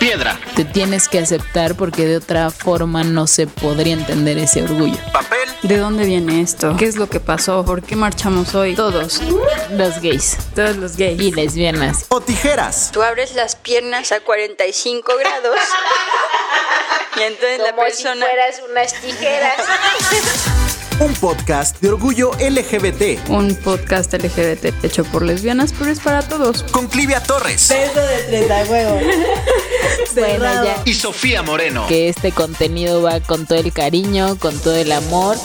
Piedra. Te tienes que aceptar porque de otra forma no se podría entender ese orgullo. Papel. ¿De dónde viene esto? ¿Qué es lo que pasó? ¿Por qué marchamos hoy? Todos. Los gays. Todos los gays. Y lesbianas. O tijeras. Tú abres las piernas a 45 grados. y entonces la Como persona... si fueras unas tijeras. Un podcast de orgullo LGBT. Un podcast LGBT hecho por lesbianas, pero es para todos. Con Clivia Torres. Beso de tres a huevo. Bueno, ya Y Sofía Moreno. que este contenido va con todo el cariño, con todo el amor.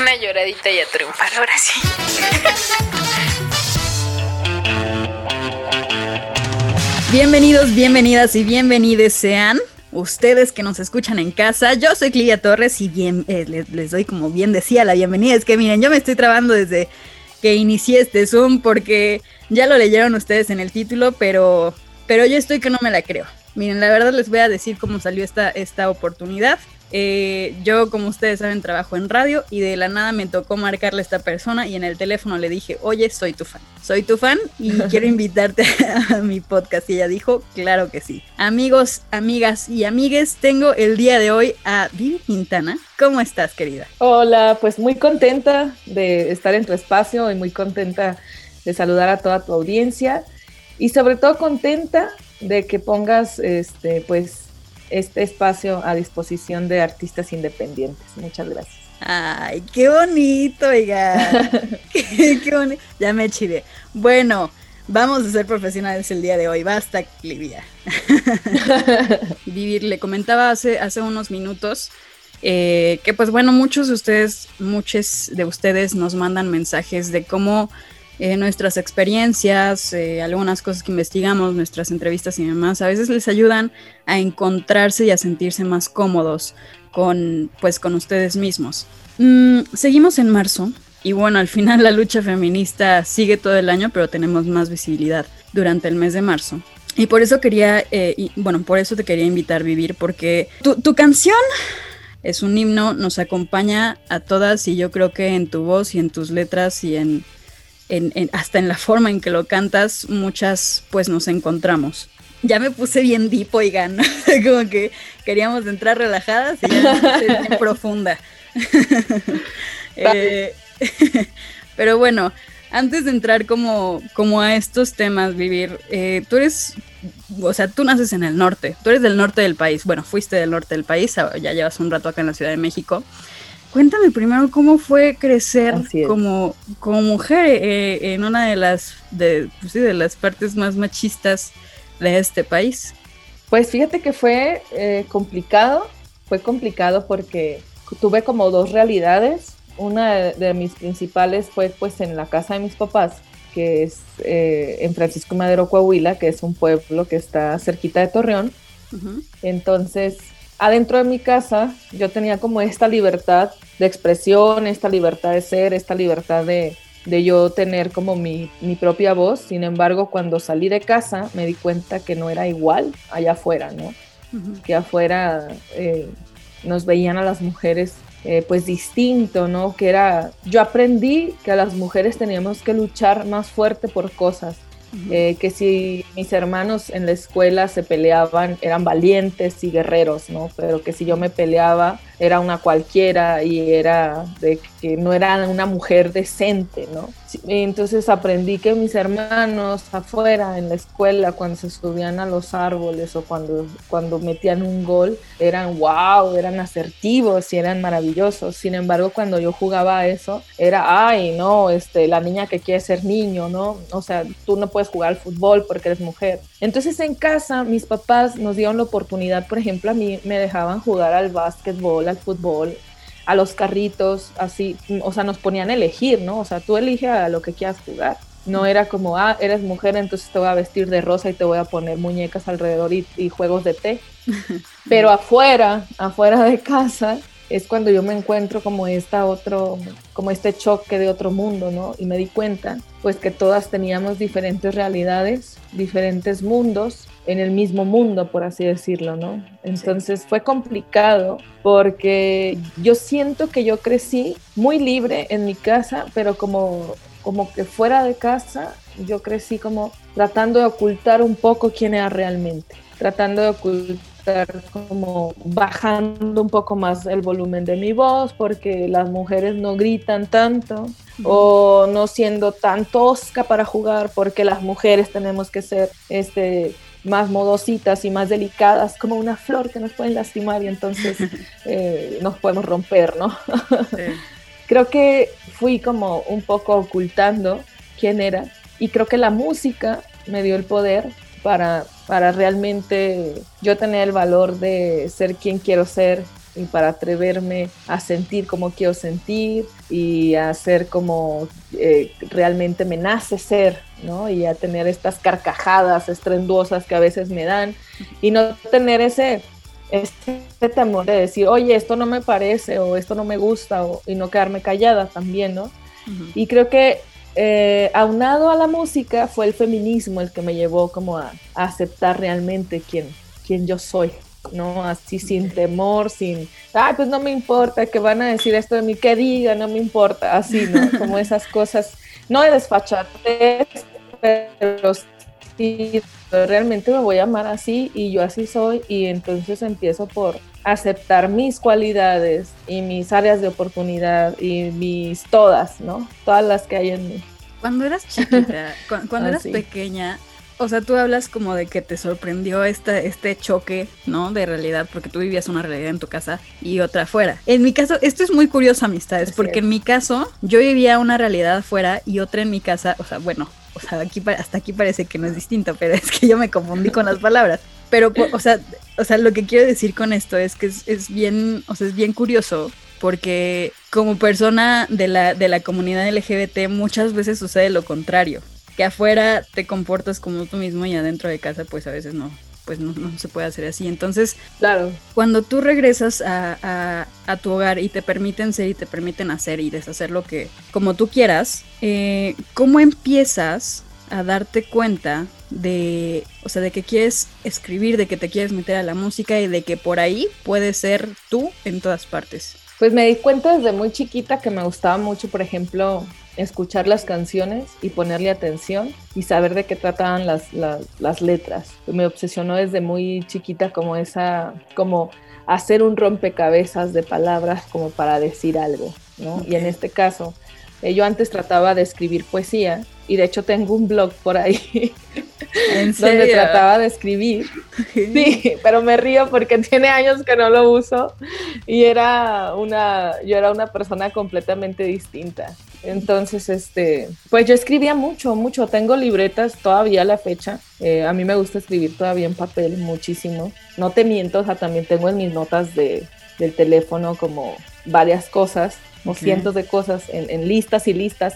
Una lloradita y a triunfar, ahora sí. Bienvenidos, bienvenidas y bienvenidos sean ustedes que nos escuchan en casa. Yo soy Clivia Torres y bien, eh, les, les doy como bien decía la bienvenida. Es que miren, yo me estoy trabando desde que inicié este Zoom porque ya lo leyeron ustedes en el título, pero, pero yo estoy que no me la creo. Miren, la verdad les voy a decir cómo salió esta, esta oportunidad. Eh, yo, como ustedes saben, trabajo en radio y de la nada me tocó marcarle a esta persona y en el teléfono le dije, oye, soy tu fan. Soy tu fan y quiero invitarte a mi podcast. Y ella dijo, claro que sí. Amigos, amigas y amigues, tengo el día de hoy a Vivi Quintana. ¿Cómo estás, querida? Hola, pues muy contenta de estar en tu espacio y muy contenta de saludar a toda tu audiencia y sobre todo contenta de que pongas este pues este espacio a disposición de artistas independientes. Muchas gracias. Ay, qué bonito, oiga. qué, qué bonito. Ya me chide. Bueno, vamos a ser profesionales el día de hoy. Basta, Livia. Vivir, le comentaba hace, hace unos minutos eh, que, pues bueno, muchos de ustedes, muchos de ustedes nos mandan mensajes de cómo eh, nuestras experiencias, eh, algunas cosas que investigamos, nuestras entrevistas y demás, a veces les ayudan a encontrarse y a sentirse más cómodos con, pues, con ustedes mismos. Mm, seguimos en marzo y bueno, al final la lucha feminista sigue todo el año, pero tenemos más visibilidad durante el mes de marzo. Y por eso quería, eh, bueno, por eso te quería invitar a vivir, porque tu, tu canción es un himno, nos acompaña a todas y yo creo que en tu voz y en tus letras y en, en, en, hasta en la forma en que lo cantas, muchas pues nos encontramos. Ya me puse bien deep, oigan, como que queríamos entrar relajadas y ya me puse bien profunda. eh, pero bueno, antes de entrar como, como a estos temas, Vivir, eh, tú eres, o sea, tú naces en el norte, tú eres del norte del país, bueno, fuiste del norte del país, ya llevas un rato acá en la Ciudad de México. Cuéntame primero cómo fue crecer como, como mujer eh, en una de las, de, pues sí, de las partes más machistas de este país. Pues fíjate que fue eh, complicado, fue complicado porque tuve como dos realidades. Una de, de, mis principales fue pues en la casa de mis papás, que es eh, en Francisco Madero, Coahuila, que es un pueblo que está cerquita de Torreón. Uh -huh. Entonces, adentro de mi casa yo tenía como esta libertad de expresión, esta libertad de ser, esta libertad de, de yo tener como mi, mi, propia voz. Sin embargo, cuando salí de casa me di cuenta que no era igual allá afuera, ¿no? Uh -huh. Que afuera eh, nos veían a las mujeres eh, pues distinto, ¿no? Que era, yo aprendí que a las mujeres teníamos que luchar más fuerte por cosas. Eh, que si mis hermanos en la escuela se peleaban, eran valientes y guerreros, ¿no? Pero que si yo me peleaba, era una cualquiera y era que no era una mujer decente, ¿no? Entonces aprendí que mis hermanos afuera en la escuela, cuando se subían a los árboles o cuando, cuando metían un gol, eran wow, eran asertivos y eran maravillosos. Sin embargo, cuando yo jugaba a eso, era, ay, no, este, la niña que quiere ser niño, ¿no? O sea, tú no puedes jugar al fútbol porque eres mujer. Entonces en casa mis papás nos dieron la oportunidad, por ejemplo, a mí me dejaban jugar al básquetbol, al fútbol, a los carritos, así, o sea, nos ponían a elegir, ¿no? O sea, tú elige a lo que quieras jugar. No era como, ah, eres mujer, entonces te voy a vestir de rosa y te voy a poner muñecas alrededor y, y juegos de té. Pero afuera, afuera de casa, es cuando yo me encuentro como esta otro, como este choque de otro mundo, ¿no? Y me di cuenta, pues que todas teníamos diferentes realidades, diferentes mundos en el mismo mundo, por así decirlo, ¿no? Entonces sí. fue complicado porque yo siento que yo crecí muy libre en mi casa, pero como, como que fuera de casa, yo crecí como tratando de ocultar un poco quién era realmente. tratando de ocultar como bajando un poco más el volumen de mi voz porque las mujeres no gritan tanto o no siendo tan tosca para jugar porque las mujeres tenemos que ser este más modositas y más delicadas, como una flor que nos pueden lastimar y entonces eh, nos podemos romper, ¿no? Creo que fui como un poco ocultando quién era y creo que la música me dio el poder para, para realmente yo tener el valor de ser quien quiero ser y para atreverme a sentir como quiero sentir y a ser como eh, realmente me nace ser, ¿no? Y a tener estas carcajadas estrenduosas que a veces me dan y no tener ese, ese temor de decir, oye, esto no me parece o esto no me gusta o, y no quedarme callada también, ¿no? Y creo que eh, aunado a la música fue el feminismo el que me llevó como a, a aceptar realmente quién, quién yo soy. ¿no? Así sin temor, sin, ay, pues no me importa que van a decir esto de mí, que diga, no me importa, así, ¿no? Como esas cosas, no de desfachatez, pero sí, realmente me voy a amar así y yo así soy y entonces empiezo por aceptar mis cualidades y mis áreas de oportunidad y mis todas, ¿no? Todas las que hay en mí. Cuando eras chiquita, cuando, eras pequeña, o sea, tú hablas como de que te sorprendió este, este choque, ¿no? De realidad, porque tú vivías una realidad en tu casa y otra afuera. En mi caso, esto es muy curioso, amistades, porque en mi caso, yo vivía una realidad afuera y otra en mi casa, o sea, bueno, o sea, aquí, hasta aquí parece que no es distinto, pero es que yo me confundí con las palabras. Pero, o sea, o sea, lo que quiero decir con esto es que es, es bien, o sea, es bien curioso porque como persona de la, de la comunidad LGBT muchas veces sucede lo contrario que afuera te comportas como tú mismo y adentro de casa pues a veces no, pues no, se puede hacer así. Entonces, claro. cuando tú regresas a, tu hogar y te permiten ser y te permiten hacer y deshacer lo que, como tú quieras, eh, ¿cómo empiezas a darte cuenta de, o sea, de que quieres escribir, de que te quieres meter a la música y de que por ahí puedes ser tú en todas partes? Pues me di cuenta desde muy chiquita que me gustaba mucho, por ejemplo, escuchar las canciones y ponerle atención y saber de qué trataban las, las, letras. Me obsesionó desde muy chiquita como esa, como hacer un rompecabezas de palabras como para decir algo, ¿no? Y en este caso, eh, yo antes trataba de escribir poesía y de hecho tengo un blog por ahí donde trataba de escribir. Sí, pero me río porque tiene años que no lo uso y era una, yo era una persona completamente distinta. Entonces, este, pues yo escribía mucho, mucho. Tengo libretas todavía a la fecha. Eh, a mí me gusta escribir todavía en papel muchísimo. No te miento, o sea, también tengo en mis notas de, del teléfono como varias cosas o cientos de cosas en, listas y listas.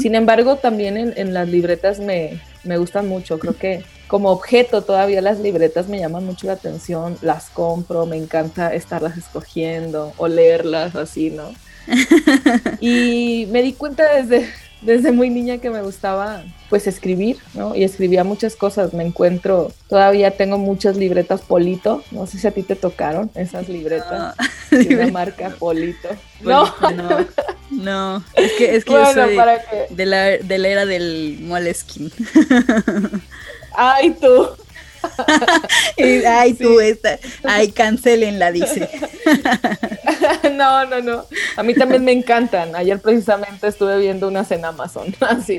Sin embargo, también en, las libretas me, me gustan mucho. Creo que como objeto todavía las libretas me llaman mucho la atención. Las compro, me encanta estarlas escogiendo o leerlas así, ¿no? y me di cuenta desde, desde muy niña que me gustaba pues escribir, ¿no? Y escribía muchas cosas. Me encuentro, todavía tengo muchas libretas Polito. No sé si a ti te tocaron esas libretas ah, de una marca Polito. No, no, Es que, es que yo soy de, la, de la era del Moleskin. Ay, tú. ay, tú, esta, ay, cancelenla, dice. no, no, no. A mí también me encantan. Ayer precisamente estuve viendo unas en Amazon, así,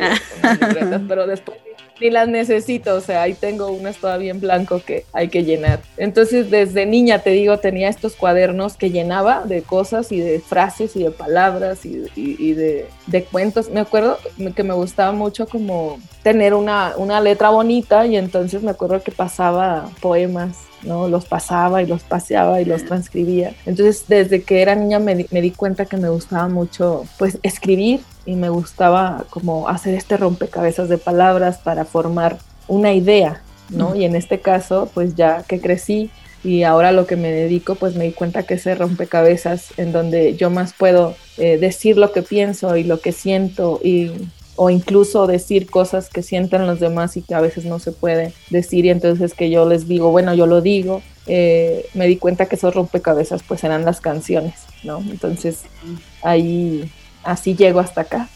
pero después ni las necesito, o sea, ahí tengo unas todavía en blanco que hay que llenar. Entonces, desde niña, te digo, tenía estos cuadernos que llenaba de cosas y de frases y de palabras y, de, de, cuentos. Me acuerdo que me gustaba mucho como tener una, una letra bonita y entonces me acuerdo que pasaba poemas ¿no? Los pasaba y los paseaba y los transcribía. Entonces, desde que era niña me, me, di cuenta que me gustaba mucho, pues, escribir y me gustaba como hacer este rompecabezas de palabras para formar una idea, ¿no? Y en este caso, pues ya que crecí y ahora lo que me dedico, pues me di cuenta que ese rompecabezas en donde yo más puedo eh, decir lo que pienso y lo que siento y o incluso decir cosas que sientan los demás y que a veces no se puede decir y entonces que yo les digo, bueno, yo lo digo, eh, me di cuenta que esos rompecabezas pues eran las canciones, ¿no? Entonces ahí así llego hasta acá.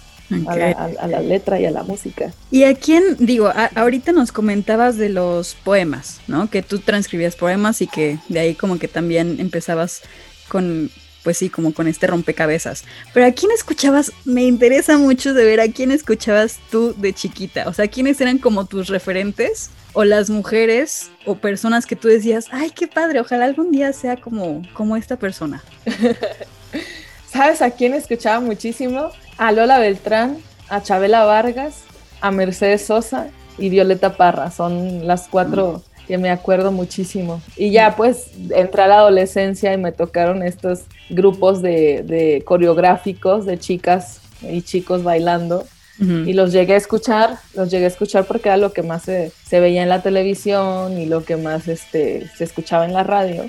a, la, a, la, letra y a la música. ¿Y a quién, digo, ahorita nos comentabas de los poemas, ¿no? Que tú transcribías poemas y que de ahí como que también empezabas con, pues sí, como con este rompecabezas. Pero a quién escuchabas, me interesa mucho de ver a quién escuchabas tú de chiquita, o sea, quiénes eran como tus referentes o las mujeres o personas que tú decías, ay, qué padre, ojalá algún día sea como, como esta persona. ¿Sabes a quién escuchaba muchísimo? A Lola Beltrán, a Chabela Vargas, a Mercedes Sosa y Violeta Parra. Son las cuatro que me acuerdo muchísimo. Y ya pues entré a la adolescencia y me tocaron estos grupos de, coreográficos de chicas y chicos bailando. Y los llegué a escuchar, los llegué a escuchar porque era lo que más se, veía en la televisión y lo que más este, se escuchaba en la radio.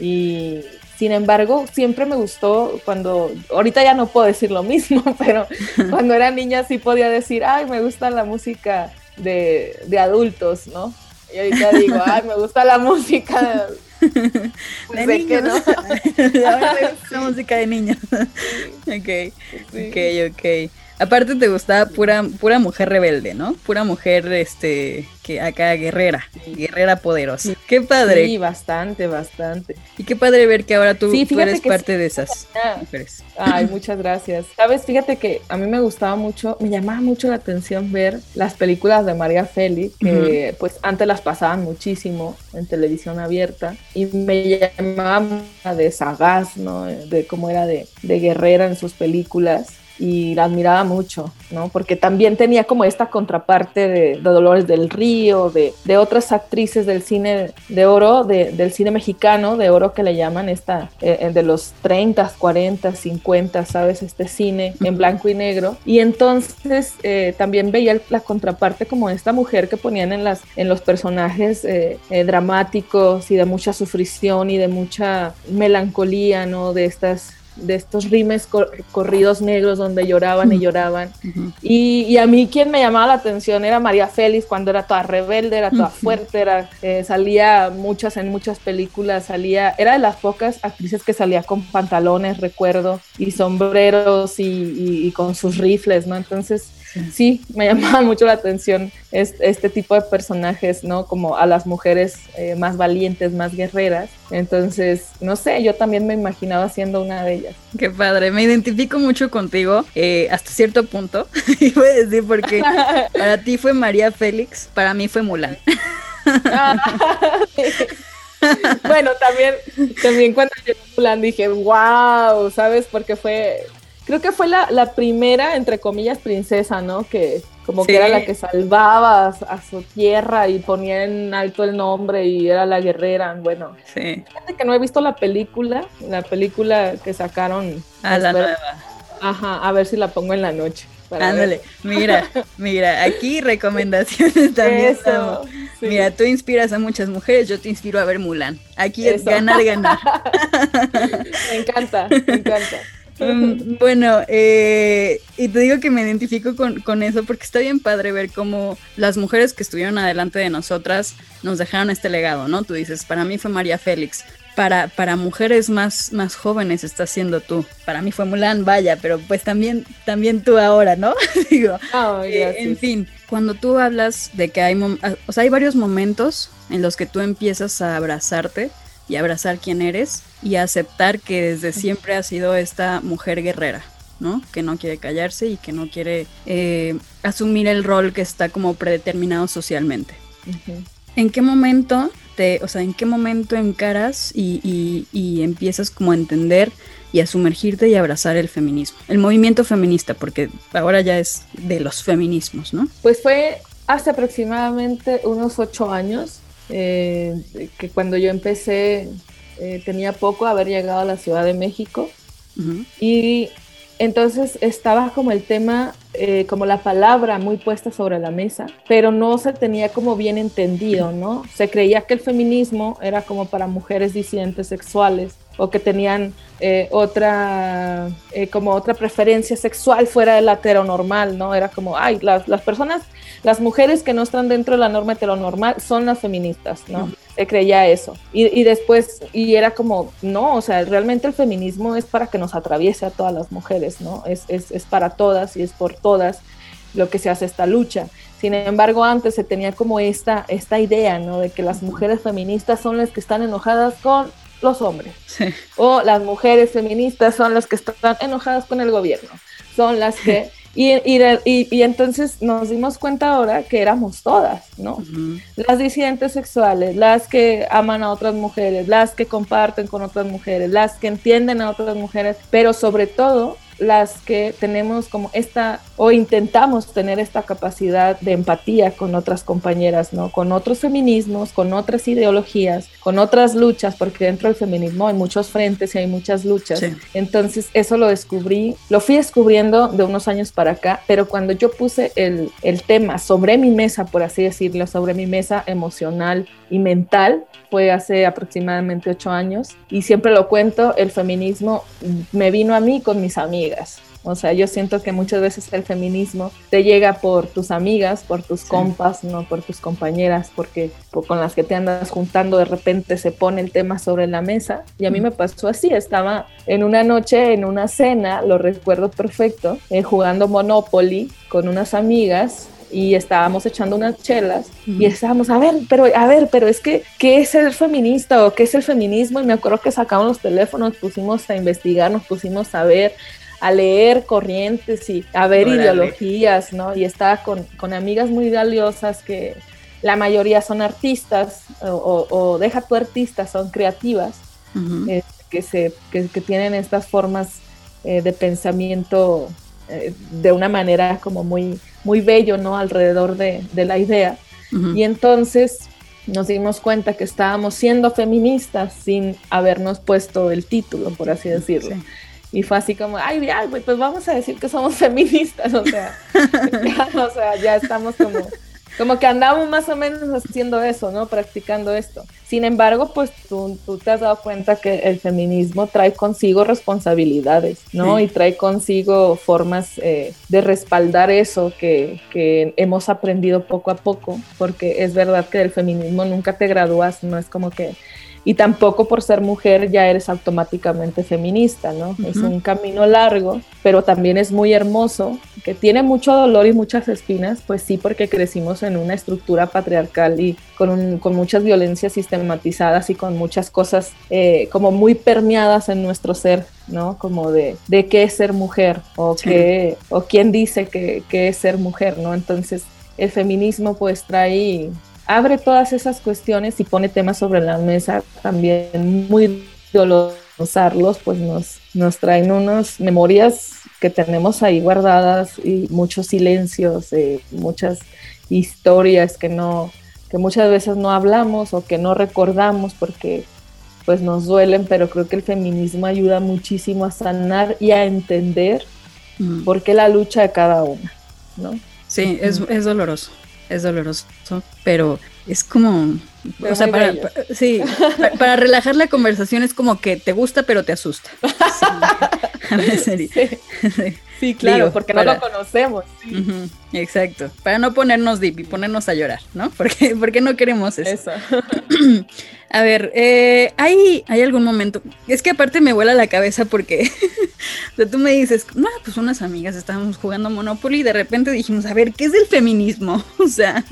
Y sin embargo, siempre me gustó cuando, ahorita ya no puedo decir lo mismo, pero cuando era niña sí podía decir, ay, me gusta la música de, de adultos, ¿no? Y ahorita digo, ay, me gusta la música pues, de niños. ¿no? la música de niños. ok, ok, ok. Aparte te gustaba pura, pura mujer rebelde, ¿no? Pura mujer, este, que acá guerrera, guerrera poderosa. Qué padre. Sí, bastante, bastante. Y qué padre ver que ahora tú, eres parte de esas mujeres. Ay, muchas gracias. Sabes, fíjate que a mí me gustaba mucho, me llamaba mucho la atención ver las películas de María Félix, que pues antes las pasaban muchísimo en televisión abierta, y me llamaba de sagaz, ¿no? De cómo era de, de guerrera en sus películas y la admiraba mucho, ¿no? Porque también tenía como esta contraparte de, Dolores del Río, de, de, otras actrices del cine de oro, de, del cine mexicano de oro que le llaman esta, eh, eh, de los 30, 40, 50, ¿sabes? Este cine en blanco y negro. Y entonces eh, también veía la contraparte como esta mujer que ponían en, las, en los personajes dramáticos y de mucha sufrición y de mucha melancolía, ¿no? De estas de estos rimes corridos negros donde lloraban y lloraban. y, a mí quien me llamaba la atención era María Félix cuando era toda rebelde, era toda fuerte, era, eh, salía muchas en muchas películas, salía, era de las pocas actrices que salía con pantalones, recuerdo, y sombreros y, y con sus rifles, ¿no? Entonces sí, me llamaba mucho la atención este, tipo de personajes, ¿no? Como a las mujeres eh, más valientes, más guerreras. Entonces, no sé, yo también me imaginaba siendo una de ellas. Qué padre, me identifico mucho contigo eh, hasta cierto punto. y voy a decir porque para ti fue María Félix, para mí fue Mulan. bueno, también, también cuando llegó Mulan dije, wow, ¿sabes? Porque fue creo que fue la, la, primera, entre comillas, princesa, ¿no? Que como que era la que salvaba a, su tierra y ponía en alto el nombre y era la guerrera. Bueno, sí. fíjate que no he visto la película, la película que sacaron. A la nueva. Ajá, a ver si la pongo en la noche. Ándale, mira, mira, aquí recomendaciones también. Mira, tú inspiras a muchas mujeres, yo te inspiro a ver Mulan. Aquí es ganar, ganar. me encanta, me encanta. Mm, bueno, eh, y te digo que me identifico con, eso porque está bien padre ver cómo las mujeres que estuvieron adelante de nosotras nos dejaron este legado, ¿no? Tú dices, para mí fue María Félix, para, para mujeres más, más jóvenes está siendo tú. Para mí fue Mulan, vaya, pero pues también, también tú ahora, ¿no? Digo, eh, en fin, cuando tú hablas de que hay, o sea, hay varios momentos en los que tú empiezas a abrazarte y abrazar quién eres y aceptar que desde siempre has sido esta mujer guerrera, ¿no? Que no quiere callarse y que no quiere eh, asumir el rol que está como predeterminado socialmente. ¿En qué momento te, o sea, en qué momento encaras y, y, empiezas como a entender y a sumergirte y abrazar el feminismo, el movimiento feminista, porque ahora ya es de los feminismos, ¿no? Pues fue hace aproximadamente unos ocho años eh, que cuando yo empecé eh, tenía poco haber llegado a la Ciudad de México y entonces estaba como el tema, eh, como la palabra muy puesta sobre la mesa, pero no se tenía como bien entendido, ¿no? Se creía que el feminismo era como para mujeres disidentes sexuales o que tenían otra, como otra preferencia sexual fuera de la heteronormal, ¿no? Era como, ay, las, las personas las mujeres que no están dentro de la norma heteronormal son las feministas, ¿no? Creía eso. Y, y, después, y era como, no, o sea, realmente el feminismo es para que nos atraviese a todas las mujeres, ¿no? Es, es, es para todas y es por todas lo que se hace esta lucha. Sin embargo, antes se tenía como esta, esta idea, ¿no? De que las mujeres feministas son las que están enojadas con los hombres. Sí. O las mujeres feministas son las que están enojadas con el gobierno. Son las que... Y, y, y, y, entonces nos dimos cuenta ahora que éramos todas, ¿no? Uh -huh. Las disidentes sexuales, las que aman a otras mujeres, las que comparten con otras mujeres, las que entienden a otras mujeres, pero sobre todo las que tenemos como esta o intentamos tener esta capacidad de empatía con otras compañeras, ¿no? Con otros feminismos, con otras ideologías, con otras luchas, porque dentro del feminismo hay muchos frentes y hay muchas luchas. Sí. Entonces eso lo descubrí, lo fui descubriendo de unos años para acá, pero cuando yo puse el, el tema sobre mi mesa, por así decirlo, sobre mi mesa emocional y mental, fue hace aproximadamente ocho años y siempre lo cuento, el feminismo me vino a mí con mis amigas. O sea, yo siento que muchas veces el feminismo te llega por tus amigas, por tus sí. compas, no por tus compañeras, porque con las que te andas juntando de repente se pone el tema sobre la mesa. Y a mí me pasó así, estaba en una noche, en una cena, lo recuerdo perfecto, eh, jugando Monopoly con unas amigas y estábamos echando unas chelas uh -huh. y estábamos, a ver, pero a ver, pero es que, ¿qué es ser feminista o qué es el feminismo? Y me acuerdo que sacamos los teléfonos, pusimos a investigar, nos pusimos a ver, a leer corrientes y a ver Órale. ideologías, ¿no? Y estaba con, con, amigas muy valiosas que la mayoría son artistas o, o, o deja tu artista, son creativas, uh -huh. eh, que, se, que, que, tienen estas formas eh, de pensamiento eh, de una manera como muy, muy bello, ¿no? Alrededor de, de la idea. Uh -huh. Y entonces nos dimos cuenta que estábamos siendo feministas sin habernos puesto el título, por así decirlo. Sí. Y fue así como, ay, ya, pues vamos a decir que somos feministas, o sea, ya, o sea, ya estamos como, como que andamos más o menos haciendo eso, ¿no? Practicando esto. Sin embargo, pues tú, tú te has dado cuenta que el feminismo trae consigo responsabilidades, ¿no? Sí. Y trae consigo formas eh, de respaldar eso que, que hemos aprendido poco a poco, porque es verdad que del feminismo nunca te gradúas, no es como que y tampoco por ser mujer ya eres automáticamente feminista, ¿no? Uh -huh. Es un camino largo, pero también es muy hermoso, que tiene mucho dolor y muchas espinas, pues sí, porque crecimos en una estructura patriarcal y con, un, con muchas violencias sistematizadas y con muchas cosas eh, como muy permeadas en nuestro ser, ¿no? Como de, de qué es ser mujer o, sí. qué, o quién dice que, que es ser mujer, ¿no? Entonces el feminismo pues trae abre todas esas cuestiones y pone temas sobre la mesa también muy dolorosarlos, pues nos, nos traen unas memorias que tenemos ahí guardadas y muchos silencios, eh, muchas historias que no que muchas veces no hablamos o que no recordamos porque pues nos duelen, pero creo que el feminismo ayuda muchísimo a sanar y a entender mm. por qué la lucha de cada una, ¿no? Sí, es, es doloroso es doloroso, pero es como, o sea, para, para, sí, para, para, relajar la conversación es como que te gusta pero te asusta. Sí, sí. sí claro, Digo, porque no lo conocemos. Sí. Uh -huh, exacto, para no ponernos deep y ponernos a llorar, ¿no? Porque, porque no queremos eso. eso. a ver, eh, ¿hay, ¿hay algún momento? Es que aparte me vuela la cabeza porque o sea, tú me dices, no, pues unas amigas estábamos jugando Monopoly y de repente dijimos, a ver, ¿qué es el feminismo? O sea,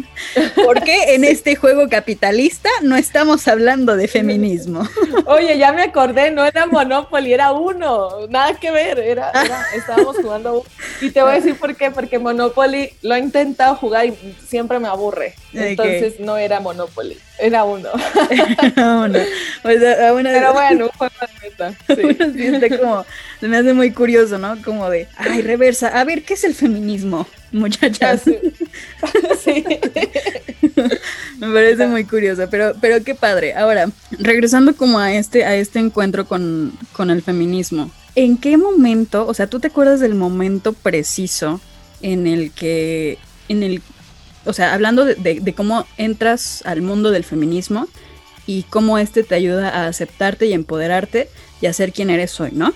¿por qué en sí. este juego capitalista no estamos hablando de feminismo? Oye, ya me acordé, no era Monopoly, era uno, nada que ver, era, era estábamos jugando uno. Y te voy a decir por qué, porque Monopoly lo he intentado jugar y siempre me aburre. Entonces okay. no era Monopoly, era uno. uno. O sea, una Pero bueno, un juego de meta. Sí. como, se me hace muy curioso, ¿no? Como de, ay, reversa, a ver, ¿qué es el feminismo, muchachas? Sí. sí. me parece muy curioso, pero, pero qué padre. Ahora, regresando como a este, a este encuentro con, con el feminismo, ¿en qué momento, o sea, tú te acuerdas del momento preciso en el que, en el, o sea, hablando de, de, de cómo entras al mundo del feminismo y cómo este te ayuda a aceptarte y empoderarte y a ser quien eres hoy, ¿no?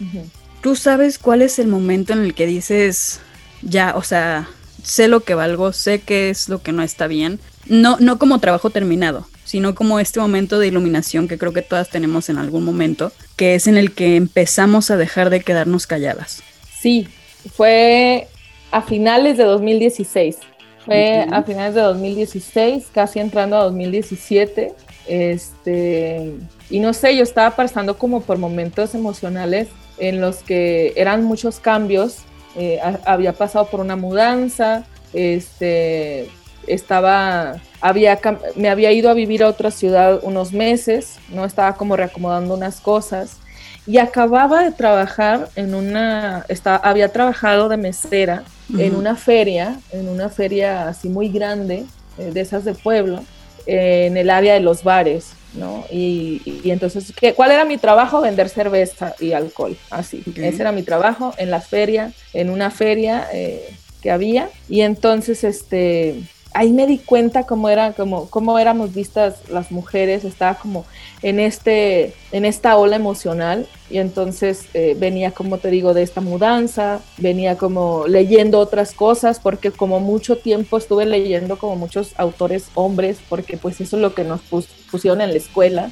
Uh -huh. Tú sabes cuál es el momento en el que dices, ya, o sea, sé lo que valgo, sé qué es lo que no está bien, no, no como trabajo terminado, sino como este momento de iluminación que creo que todas tenemos en algún momento, que es en el que empezamos a dejar de quedarnos calladas. Sí, fue a finales de 2016. Fue a finales de 2016, casi entrando a 2017. Este, y no sé, yo estaba pasando como por momentos emocionales en los que eran muchos cambios. Eh, había pasado por una mudanza, este, estaba, había, me había ido a vivir a otra ciudad unos meses, no estaba como reacomodando unas cosas y acababa de trabajar en una, estaba, había trabajado de mesera en una feria, en una feria así muy grande, eh, de esas de pueblo, en el área de los bares, ¿no? Y, entonces, ¿qué, ¿cuál era mi trabajo? Vender cerveza y alcohol, así. Ese era mi trabajo en la feria, en una feria eh, que había. Y entonces, este, ahí me di cuenta cómo era, como, cómo éramos vistas las mujeres, estaba como en este, en esta ola emocional, y entonces eh, venía, como te digo, de esta mudanza, venía como leyendo otras cosas, porque como mucho tiempo estuve leyendo como muchos autores hombres, porque pues eso es lo que nos pusieron en la escuela,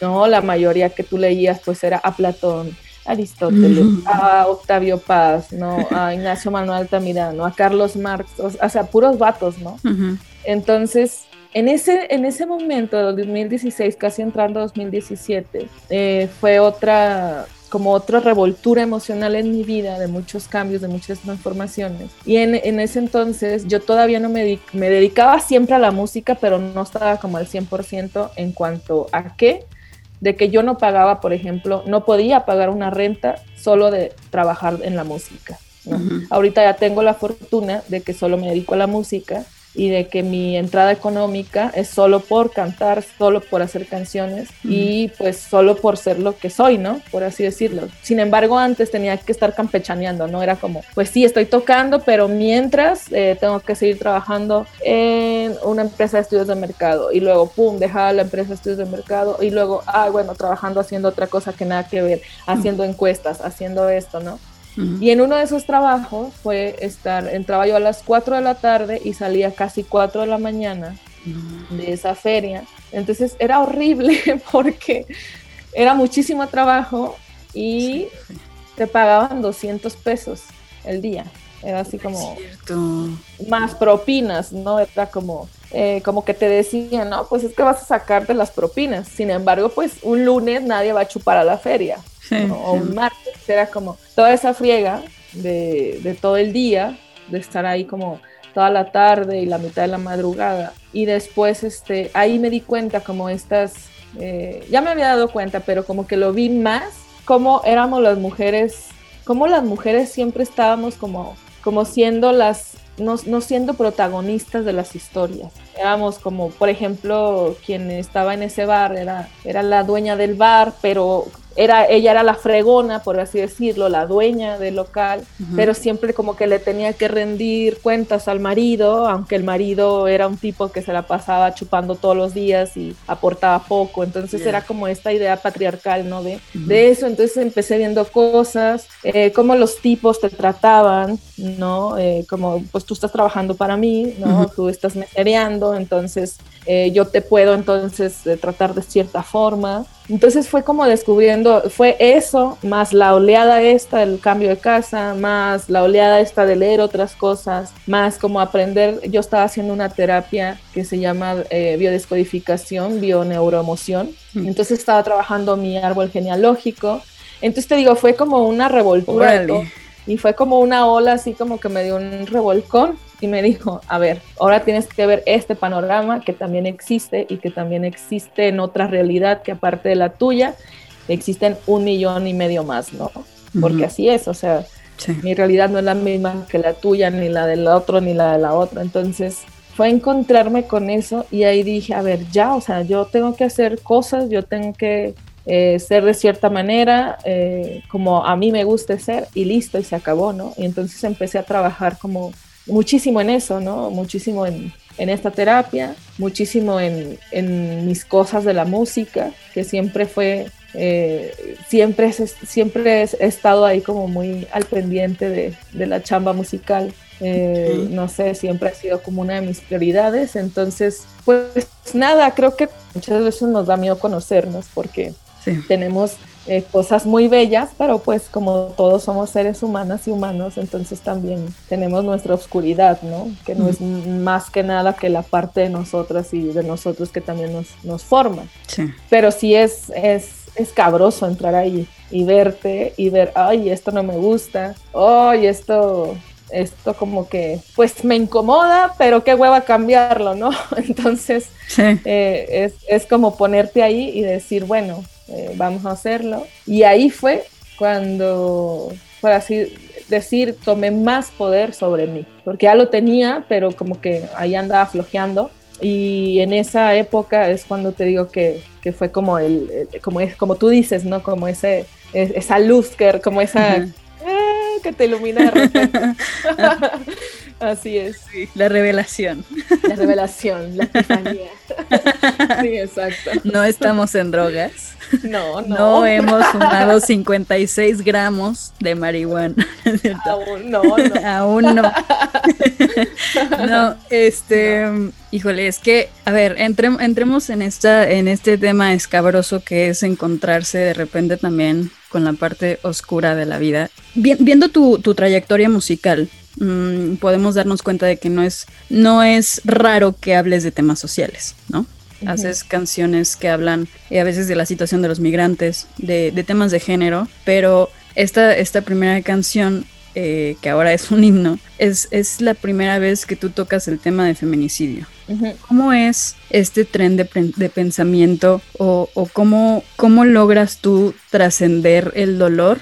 ¿no? La mayoría que tú leías pues era a Platón, Aristóteles, a Octavio Paz, ¿no? A Ignacio Manuel Altamirano, a Carlos Marx, o, sea, puros vatos, ¿no? Entonces, en ese, en ese momento, 2016, casi entrando 2017, eh, fue otra, como otra revoltura emocional en mi vida, de muchos cambios, de muchas transformaciones. Y en, en ese entonces yo todavía no me, me dedicaba siempre a la música, pero no estaba como al 100% en cuanto a qué, de que yo no pagaba, por ejemplo, no podía pagar una renta solo de trabajar en la música. Ahorita ya tengo la fortuna de que solo me dedico a la música y de que mi entrada económica es solo por cantar, solo por hacer canciones y pues solo por ser lo que soy, ¿no? Por así decirlo. Sin embargo, antes tenía que estar campechaneando, ¿no? Era como, pues sí, estoy tocando, pero mientras eh, tengo que seguir trabajando en una empresa de estudios de mercado y luego, ¡pum!, dejaba la empresa de estudios de mercado y luego, ah, bueno, trabajando haciendo otra cosa que nada que ver, haciendo encuestas, haciendo esto, ¿no? Y en uno de esos trabajos fue estar, entraba yo a las 4 de la tarde y salía casi 4 de la mañana de esa feria. Entonces era horrible porque era muchísimo trabajo y te pagaban 200 pesos el día. Era así como más propinas, ¿no? Era como, eh, como que te decían, no, pues es que vas a sacarte las propinas. Sin embargo, pues un lunes nadie va a chupar a la feria o un martes, era como toda esa friega de, todo el día, de estar ahí como toda la tarde y la mitad de la madrugada. Y después este, ahí me di cuenta como estas, eh, ya me había dado cuenta, pero como que lo vi más, como éramos las mujeres, como las mujeres siempre estábamos como, como siendo las, no, no siendo protagonistas de las historias. Éramos como, por ejemplo, quien estaba en ese bar era, era la dueña del bar, pero era, ella era la fregona, por así decirlo, la dueña del local, pero siempre como que le tenía que rendir cuentas al marido, aunque el marido era un tipo que se la pasaba chupando todos los días y aportaba poco, entonces era como esta idea patriarcal, ¿no? De, de eso, entonces empecé viendo cosas, eh, cómo los tipos te trataban, ¿no? Eh, como, pues tú estás trabajando para mí, ¿no? Tú estás mesereando, entonces eh, yo te puedo entonces tratar de cierta forma. Entonces fue como descubriendo, fue eso, más la oleada esta del cambio de casa, más la oleada esta de leer otras cosas, más como aprender, yo estaba haciendo una terapia que se llama eh, biodescodificación, bioneuroemoción, entonces estaba trabajando mi árbol genealógico, entonces te digo, fue como una revoltura y fue como una ola así como que me dio un revolcón y me dijo, a ver, ahora tienes que ver este panorama que también existe y que también existe en otra realidad que aparte de la tuya, existen un millón y medio más, ¿no? Porque así es, o sea, mi realidad no es la misma que la tuya, ni la del otro, ni la de la otra. Entonces fue encontrarme con eso y ahí dije, a ver, ya, o sea, yo tengo que hacer cosas, yo tengo que eh, ser de cierta manera, eh, como a mí me gusta ser, y listo, y se acabó, ¿no? Y entonces empecé a trabajar como muchísimo en eso, ¿no? Muchísimo en, en esta terapia, muchísimo en, en, mis cosas de la música, que siempre fue, eh, siempre, siempre he estado ahí como muy al pendiente de, de, la chamba musical. Eh, no sé, siempre ha sido como una de mis prioridades. Entonces, pues nada, creo que muchas veces nos da miedo conocernos porque tenemos eh, cosas muy bellas, pero pues como todos somos seres humanos y humanos, entonces también tenemos nuestra oscuridad, ¿no? Que no es más que nada que la parte de nosotras y de nosotros que también nos, nos forma. Sí. Pero sí es, es, es cabroso entrar ahí y verte y ver, ay, esto no me gusta, ay, esto esto como que pues me incomoda, pero qué hueva cambiarlo, ¿no? Entonces eh, es, es, como ponerte ahí y decir, bueno, eh, vamos a hacerlo. Y ahí fue cuando, por así decir, tomé más poder sobre mí, porque ya lo tenía, pero como que ahí andaba flojeando. Y en esa época es cuando te digo que, que fue como el, como es, como tú dices, ¿no? Como ese, esa luz, que, como esa, que te ilumina de repente. Así es. la revelación. La revelación, la epifanía. Sí, exacto. No estamos en drogas. No, no. No hemos fumado 56 gramos de marihuana. Aún no, no. Aún no. No, este, híjole, es que, a ver, entremos en esta, en este tema escabroso que es encontrarse de repente también con la parte oscura de la vida. viendo tu, trayectoria musical, mm, podemos darnos cuenta de que no es, no es raro que hables de temas sociales, ¿no? Haces canciones que hablan eh, a veces de la situación de los migrantes, de, temas de género, pero esta, esta primera canción eh, que ahora es un himno, es, es la primera vez que tú tocas el tema de feminicidio. ¿Cómo es este tren de, pensamiento o, cómo, cómo logras tú trascender el dolor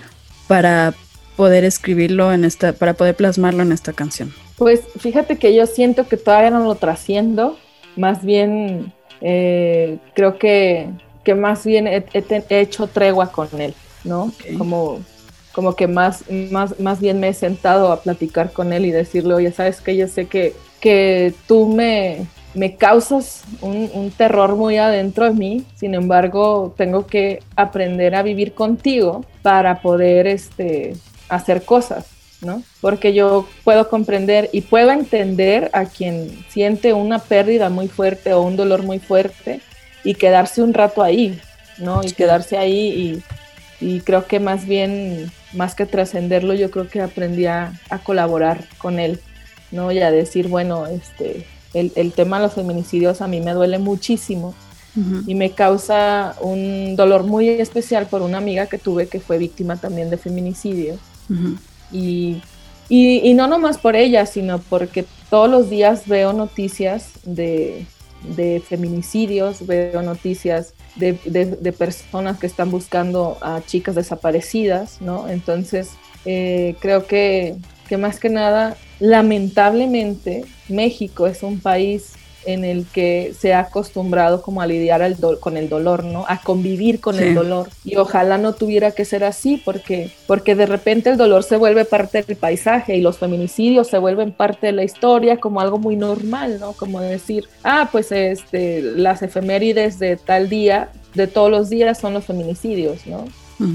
para poder escribirlo en esta, para poder plasmarlo en esta canción? Pues fíjate que yo siento que todavía no lo trasciendo, más bien eh, creo que, que, más bien he, hecho tregua con él, ¿no? Como, como que más, más, más bien me he sentado a platicar con él y decirle, oye, sabes que yo sé que, que tú me, me causas un, un, terror muy adentro de mí, sin embargo, tengo que aprender a vivir contigo para poder este, hacer cosas, ¿no? Porque yo puedo comprender y puedo entender a quien siente una pérdida muy fuerte o un dolor muy fuerte y quedarse un rato ahí, ¿no? Y quedarse ahí y, y, creo que más bien, más que trascenderlo, yo creo que aprendí a, a, colaborar con él, ¿no? Y a decir, bueno, este, el, el tema de los feminicidios a mí me duele muchísimo. Y me causa un dolor muy especial por una amiga que tuve que fue víctima también de feminicidio. Y, y, no nomás por ella, sino porque todos los días veo noticias de, de feminicidios, veo noticias de, de, personas que están buscando a chicas desaparecidas, ¿no? Entonces, eh, creo que, que más que nada, lamentablemente, México es un país en el que se ha acostumbrado como a lidiar con el dolor, ¿no? A convivir con el dolor. Y ojalá no tuviera que ser así porque, porque de repente el dolor se vuelve parte del paisaje y los feminicidios se vuelven parte de la historia como algo muy normal, ¿no? Como decir, ah, pues este, las efemérides de tal día, de todos los días son los feminicidios, ¿no?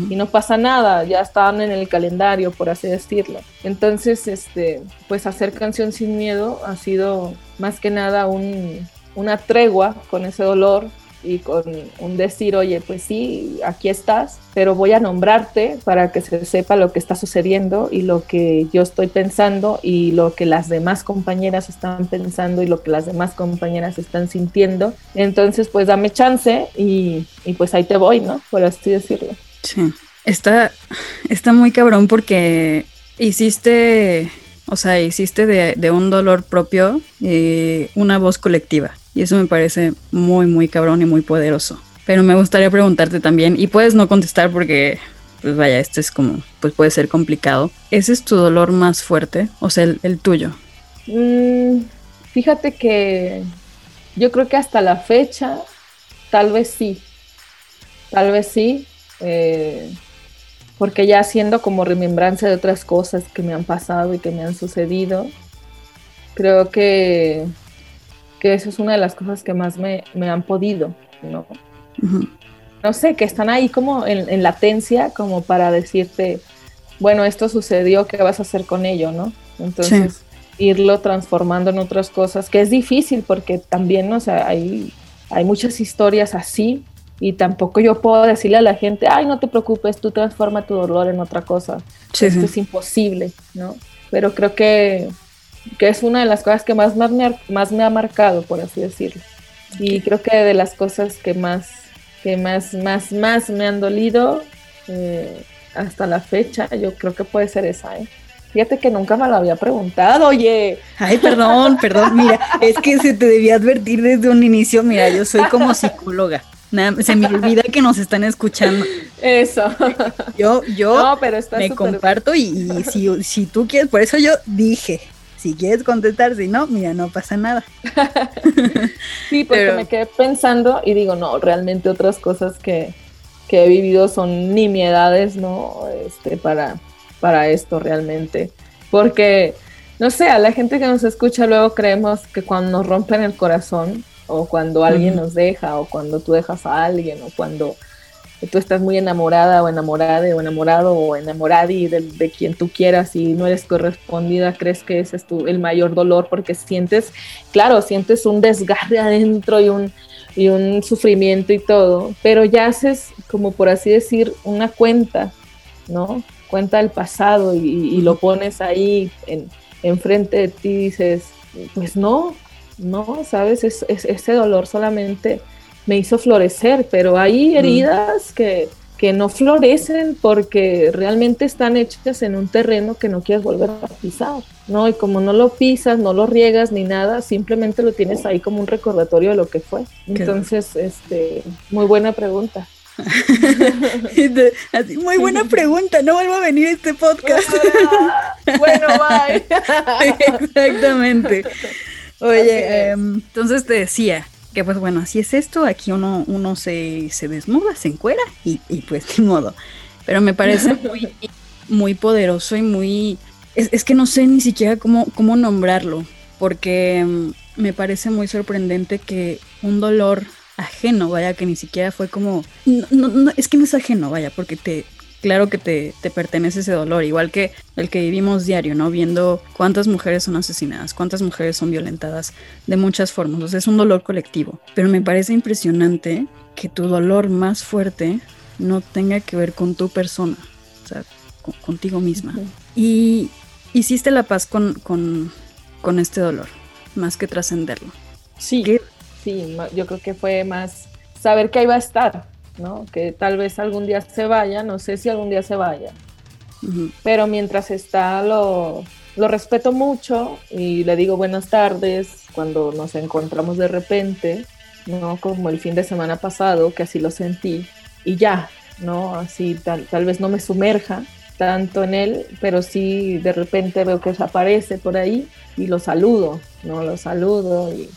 Y no pasa nada, ya están en el calendario, por así decirlo. Entonces, este, pues hacer canción sin miedo ha sido más que nada un, una tregua con ese dolor y con un decir, oye, pues sí, aquí estás, pero voy a nombrarte para que se sepa lo que está sucediendo y lo que yo estoy pensando y lo que las demás compañeras están pensando y lo que las demás compañeras están sintiendo. Entonces, pues dame chance y, y pues ahí te voy, ¿no? Por así decirlo. Sí. Está, está muy cabrón porque hiciste, o sea, hiciste de, un dolor propio eh, una voz colectiva. Y eso me parece muy, muy cabrón y muy poderoso. Pero me gustaría preguntarte también, y puedes no contestar porque, pues vaya, esto es como, pues puede ser complicado. ¿Ese es tu dolor más fuerte? O sea, el, tuyo. Mm, fíjate que yo creo que hasta la fecha, tal vez sí. Tal vez sí, eh, porque ya haciendo como remembranza de otras cosas que me han pasado y que me han sucedido, creo que, que eso es una de las cosas que más me, han podido, ¿no? No sé, que están ahí como en, latencia, como para decirte, bueno, esto sucedió, ¿qué vas a hacer con ello, no? Entonces, irlo transformando en otras cosas, que es difícil porque también, o sea, hay, hay muchas historias así y tampoco yo puedo decirle a la gente, ay, no te preocupes, tú transforma tu dolor en otra cosa. Sí, Esto sí. es imposible, ¿no? Pero creo que, que es una de las cosas que más me, ha- más me ha marcado, por así decirlo. Y creo que de las cosas que más, que más, más, más me han dolido eh, hasta la fecha, yo creo que puede ser esa, ¿eh? Fíjate que nunca me lo había preguntado, oye. Ay, perdón, perdón, mira, es que se te debía advertir desde un inicio, mira, yo soy como psicóloga. Nada, se me olvida que nos están escuchando. Eso. Yo, yo No, pero está me comparto y, y si, si tú quieres, por eso yo dije, si quieres contestar, si no, mira, no pasa nada. Sí, porque Pero- me quedé pensando y digo, no, realmente otras cosas que, que he vivido son nimiedades, ¿no? Este, para, para esto realmente. Porque, no sé, a la gente que nos escucha luego creemos que cuando nos rompen el corazón, o cuando alguien nos deja, o cuando tú dejas a alguien, o cuando tú estás muy enamorada o enamorada o enamorado o enamoradi de, de quien tú quieras y no eres correspondida, crees que ese es tu, el mayor dolor porque sientes, claro, sientes un desgarre adentro y un, y un sufrimiento y todo, pero ya haces, como por así decir, una cuenta, ¿no? Cuenta del pasado y, y lo pones ahí en, enfrente de ti y dices, pues no, no, ¿sabes? Es, es- ese dolor solamente me hizo florecer, pero hay heridas que, que no florecen porque realmente están hechas en un terreno que no quieres volver a pisar, ¿no? Y como no lo pisas, no lo riegas ni nada, simplemente lo tienes ahí como un recordatorio de lo que fue. Qué Entonces, este, muy buena pregunta. Así, muy buena pregunta, no vuelvo a venir a este podcast. bueno, bye. Exactamente. Oye, em, entonces te decía que pues bueno, así es esto, aquí uno, uno se, se desnuda, se encuera y, y pues ni modo. Pero me parece muy, muy poderoso y muy... Es, es que no sé ni siquiera cómo, cómo nombrarlo, porque em, me parece muy sorprendente que un dolor ajeno, vaya, que ni siquiera fue como... No, no, no, es que no es ajeno, vaya, porque te... Claro que te, te pertenece ese dolor, igual que el que vivimos diario, ¿no? Viendo cuántas mujeres son asesinadas, cuántas mujeres son violentadas de muchas formas. O sea, es un dolor colectivo. Pero me parece impresionante que tu dolor más fuerte no tenga que ver con tu persona, o sea, con- contigo misma. Y hiciste la paz con, con, con este dolor, más que trascenderlo. Sí, ¿Qué? sí, yo creo que fue más saber que ahí va a estar, ¿no? Que tal vez algún día se vaya, no sé si algún día se vaya, pero mientras está lo, lo respeto mucho y le digo buenas tardes cuando nos encontramos de repente, ¿no? Como el fin de semana pasado, que así lo sentí, y ya, ¿no? Así tal, tal vez no me sumerja tanto en él, pero sí de repente veo que aparece por ahí y lo saludo, ¿no? Lo saludo y,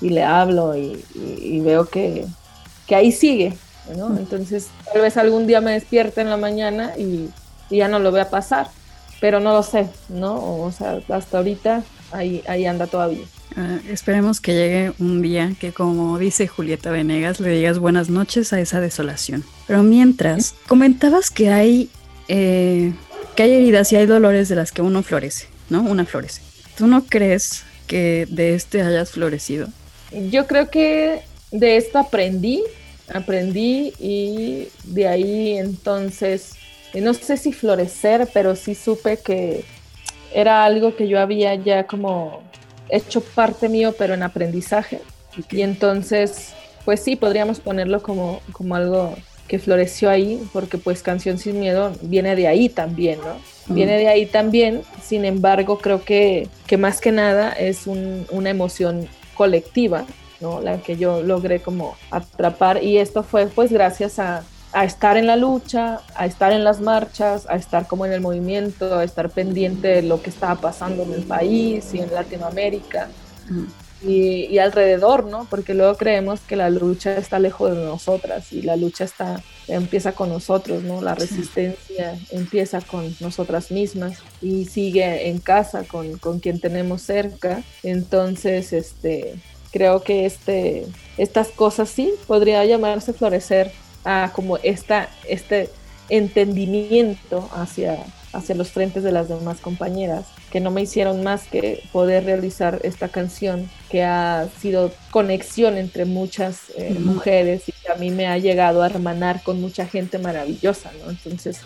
y le hablo y, y- y veo que, que ahí sigue, ¿no? Entonces tal vez algún día me despierte en la mañana y, y ya no lo vea pasar, pero no lo sé, ¿no? O sea, hasta ahorita ahí, ahí anda todavía. Ah, esperemos que llegue un día que, como dice Julieta Venegas, le digas buenas noches a esa desolación. Pero mientras, comentabas que hay, eh, que hay heridas y hay dolores de las que uno florece, ¿no? Una florece. ¿Tú no crees que de este hayas florecido? Yo creo que de esto aprendí, aprendí y de ahí entonces, eh, no sé si florecer, pero sí supe que era algo que yo había ya como hecho parte mío, pero en aprendizaje. Y entonces, pues sí, podríamos ponerlo como, como algo que floreció ahí, porque pues Canción Sin Miedo viene de ahí también, ¿no? Viene de ahí también, sin embargo, creo que, que más que nada es un- una emoción colectiva, ¿no? La que yo logré como atrapar y esto fue pues gracias a, a estar en la lucha, a estar en las marchas, a estar como en el movimiento, a estar pendiente de lo que estaba pasando en el país y en Latinoamérica y, y alrededor, ¿no? Porque luego creemos que la lucha está lejos de nosotras y la lucha está empieza con nosotros, ¿no? La Sí. resistencia empieza con nosotras mismas y sigue en casa con, con quien tenemos cerca. Entonces, este, creo que este, estas cosas sí podría llamarse florecer a como esta, este entendimiento hacia, hacia los frentes de las demás compañeras, que no me hicieron más que poder realizar esta canción, que ha sido conexión entre muchas eh, mujeres y que a mí me ha llegado a hermanar con mucha gente maravillosa, ¿no? Entonces,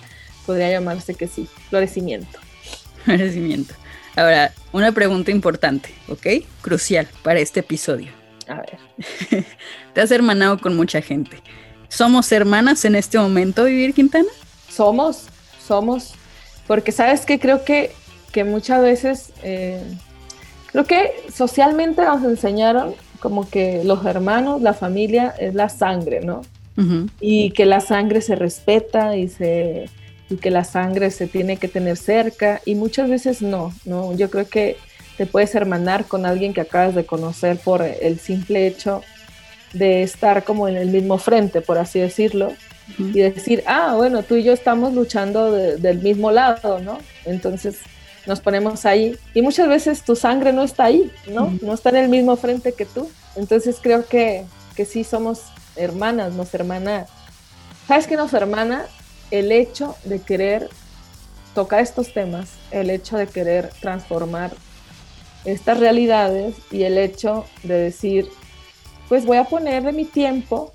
podría llamarse que sí, florecimiento. Florecimiento. Ahora, una pregunta importante, ¿ok? Crucial para este episodio. A ver. Te has hermanado con mucha gente. ¿Somos hermanas en este momento, Vivir Quintana? Somos, somos. Porque sabes que creo que, que muchas veces, eh, creo que socialmente nos enseñaron como que los hermanos, la familia es la sangre, ¿no? Y que la sangre se respeta y se y que la sangre se tiene que tener cerca y muchas veces no, ¿no? Yo creo que te puedes hermanar con alguien que acabas de conocer por el simple hecho de estar como en el mismo frente, por así decirlo, y decir, ah, bueno, tú y yo estamos luchando del mismo lado, ¿no? Entonces nos ponemos ahí y muchas veces tu sangre no está ahí, ¿no? No está en el mismo frente que tú. Entonces creo que, que sí somos hermanas, nos hermana. ¿Sabes qué nos hermana? El hecho de querer tocar estos temas, el hecho de querer transformar estas realidades y el hecho de decir, pues voy a poner de mi tiempo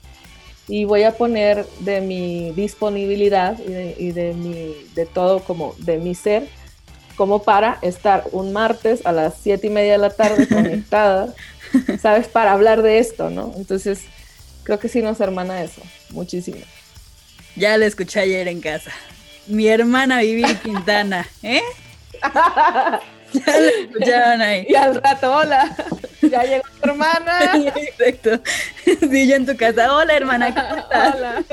y voy a poner de mi disponibilidad y de, mi, de todo como de mi ser, como para estar un martes a las siete y media de la tarde conectada, ¿sabes? Para hablar de esto, ¿no? Entonces, creo que sí nos hermana eso, muchísimo. Ya lo escuché ayer en casa. Mi hermana Vivi Quintana, ¿eh? Ya lo escucharon ahí. Y al rato, hola, ya llegó tu hermana. Exacto. Sí, yo en tu casa, hola hermana, Hola.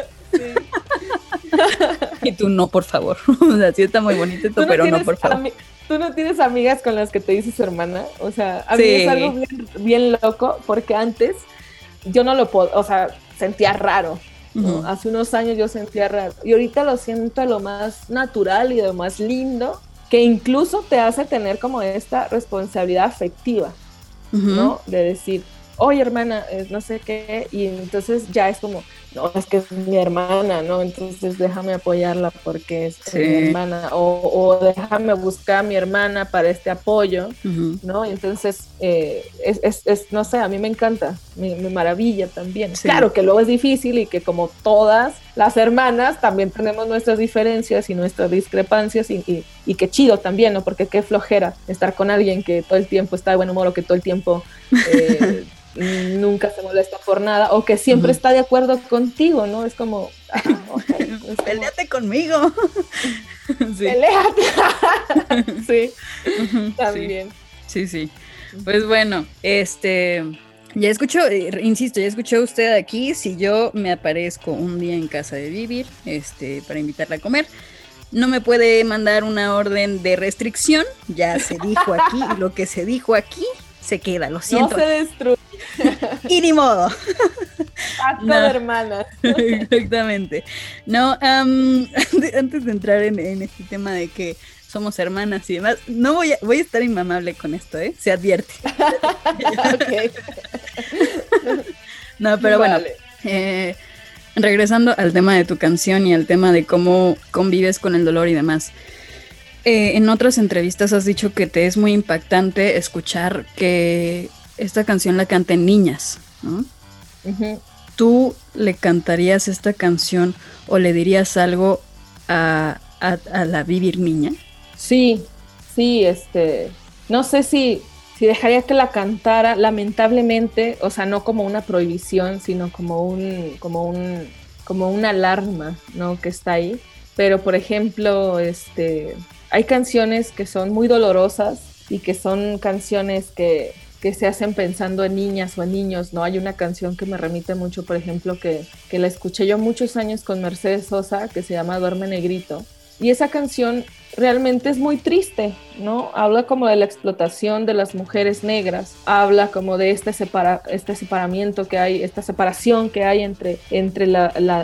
y tú no, por favor. O sea, sí está muy bonito esto, pero no, por favor. ¿Tú no tienes amigas con las que te dices hermana? O sea, a mí es algo bien, loco porque antes yo no lo puedo, o sea, sentía raro. Hace unos años yo sentía raro. Y ahorita lo siento lo más natural y lo más lindo que incluso te hace tener como esta responsabilidad afectiva, ¿no? De decir, oye hermana, no sé qué, y entonces ya es como, no, es que es mi hermana, ¿no? Entonces déjame apoyarla porque es mi hermana, o, déjame buscar a mi hermana para este apoyo, ¿no? Entonces, eh, es, es, no sé, a mí me encanta, me, maravilla también. Claro que luego es difícil y que como todas las hermanas también tenemos nuestras diferencias y nuestras discrepancias y, y, y qué chido también, ¿no? Porque qué flojera estar con alguien que todo el tiempo está de buen humor o que todo el tiempo... Eh, nunca se molesta por nada o que siempre está de acuerdo contigo, ¿no? Es como, ah, peleate conmigo. sí. Peleate. sí, también. Sí, sí. Pues bueno, este, ya escuchó, eh, insisto, ya escuchó usted aquí, si yo me aparezco un día en casa de vivir, este, para invitarla a comer, no me puede mandar una orden de restricción, ya se dijo aquí, y lo que se dijo aquí se queda, lo siento. No se destruye. Y ni modo. Pacto de hermanas. Exactamente. No, antes de entrar en, este tema de que somos hermanas y demás, no voy a, voy a estar inmamable con esto, ¿eh? Se advierte. no, pero bueno. Eh, regresando al tema de tu canción y al tema de cómo convives con el dolor y demás. Eh, en otras entrevistas has dicho que te es muy impactante escuchar que esta canción la canten niñas, ¿no? ¿Tú le cantarías esta canción o le dirías algo a, la vivir niña? Sí, sí, este, no sé si, si dejaría que la cantara, lamentablemente, o sea, no como una prohibición, sino como un, como un, como una alarma, ¿no? Que está ahí. Pero, por ejemplo, este, hay canciones que son muy dolorosas y que son canciones que, que se hacen pensando en niñas o en niños, ¿no? Hay una canción que me remite mucho, por ejemplo, que, que la escuché yo muchos años con Mercedes Sosa, que se llama Duerme Negrito. Y esa canción realmente es muy triste, ¿no? Habla como de la explotación de las mujeres negras, habla como de este, separa, este separamiento que hay, esta separación que hay entre, entre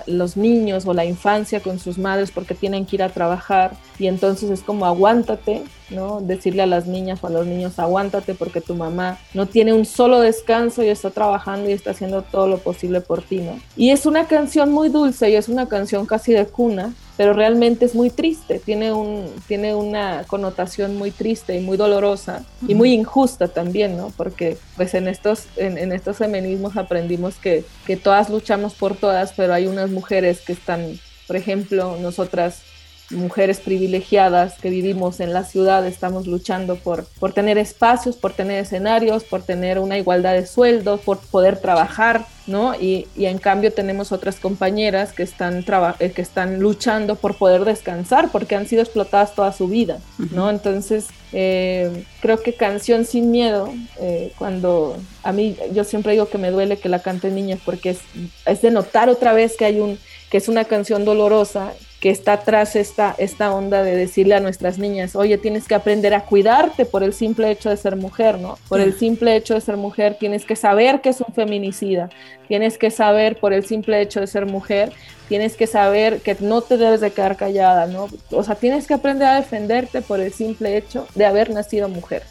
los niños o la infancia con sus madres porque tienen que ir a trabajar y entonces es como aguántate, ¿no? Decirle a las niñas o a los niños aguántate porque tu mamá no tiene un solo descanso y está trabajando y está haciendo todo lo posible por ti, ¿no? Y es una canción muy dulce y es una canción casi de cuna pero realmente es muy triste, tiene, un, tiene una connotación muy triste y muy dolorosa y muy injusta también, ¿no? Porque pues en estos, en, estos feminismos aprendimos que, que todas luchamos por todas, pero hay unas mujeres que están, por ejemplo, nosotras mujeres privilegiadas que vivimos en la ciudad estamos luchando por, por tener espacios, por tener escenarios, por tener una igualdad de sueldos, por poder trabajar, ¿no? Y, y en cambio tenemos otras compañeras que están, eh, que están luchando por poder descansar porque han sido explotadas toda su vida, ¿no? Entonces, eh, creo que Canción Sin Miedo, eh, cuando a mí, yo siempre digo que me duele que la cante niñas porque es, es de notar otra vez que hay un que es una canción dolorosa que está atrás esta, esta onda de decirle a nuestras niñas, oye, tienes que aprender a cuidarte por el simple hecho de ser mujer, ¿no? Por el simple hecho de ser mujer, tienes que saber que es un feminicida, tienes que saber por el simple hecho de ser mujer, tienes que saber que no te debes de quedar callada, ¿no? O sea, tienes que aprender a defenderte por el simple hecho de haber nacido mujer.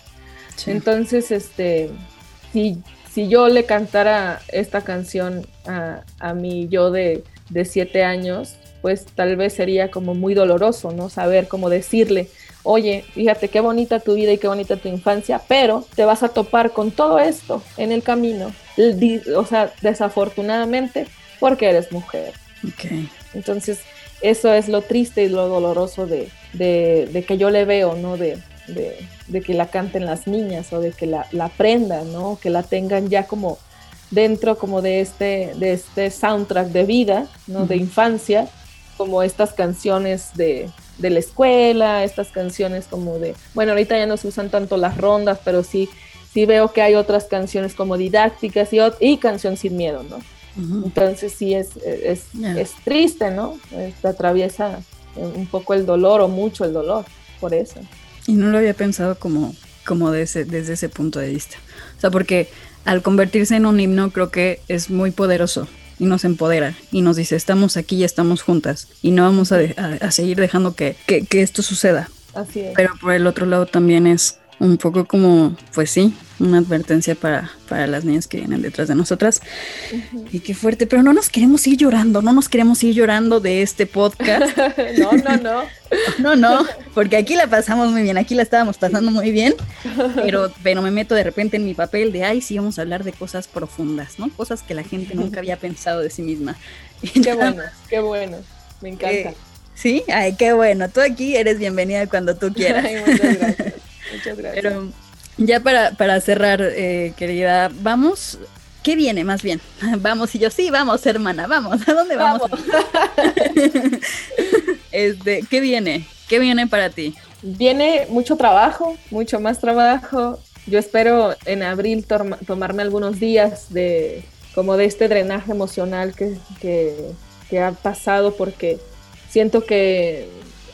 Entonces, este, si, si yo le cantara esta canción a, a mi yo de, de siete años, pues tal vez sería como muy doloroso, ¿no? Saber cómo decirle, oye, fíjate qué bonita tu vida y qué bonita tu infancia, pero te vas a topar con todo esto en el camino, o sea, desafortunadamente, porque eres mujer. Okay. Entonces, eso es lo triste y lo doloroso de, de, que yo le veo, ¿no? De, de, que la canten las niñas o de que la, la aprendan, ¿no? Que la tengan ya como dentro como de este, de este soundtrack de vida, ¿no? De infancia, como estas canciones de, de la escuela, estas canciones como de, bueno, ahorita ya no se usan tanto las rondas, pero sí, sí veo que hay otras canciones como didácticas y, y canción sin miedo, ¿no? Entonces sí es, es, es triste, ¿no? Te atraviesa un poco el dolor o mucho el dolor por eso. Y no lo había pensado como, como de ese, desde ese punto de vista. O sea, porque al convertirse en un himno creo que es muy poderoso y nos empodera y nos dice, estamos aquí y estamos juntas y no vamos a, seguir dejando que, que, esto suceda. Así es. Pero por el otro lado también es un poco como, pues sí, una advertencia para, para las niñas que vienen detrás de nosotras. Y qué fuerte, pero no nos queremos ir llorando, no nos queremos ir llorando de este podcast. no, no, no. no, no, porque aquí la pasamos muy bien, aquí la estábamos pasando muy bien, pero, pero me meto de repente en mi papel de, ay, sí, vamos a hablar de cosas profundas, ¿no? Cosas que la gente nunca había pensado de sí misma. qué bueno, qué bueno, me encanta. sí, ay, qué bueno, tú aquí eres bienvenida cuando tú quieras. muchas gracias. Muchas gracias. Pero ya para, para cerrar, eh, querida, vamos. ¿Qué viene más bien? Vamos y yo, sí, vamos, hermana, vamos. ¿A dónde vamos? este, ¿Qué viene? ¿Qué viene para ti? Viene mucho trabajo, mucho más trabajo. Yo espero en abril tomarme algunos días de como de este drenaje emocional que, que, que ha pasado porque siento que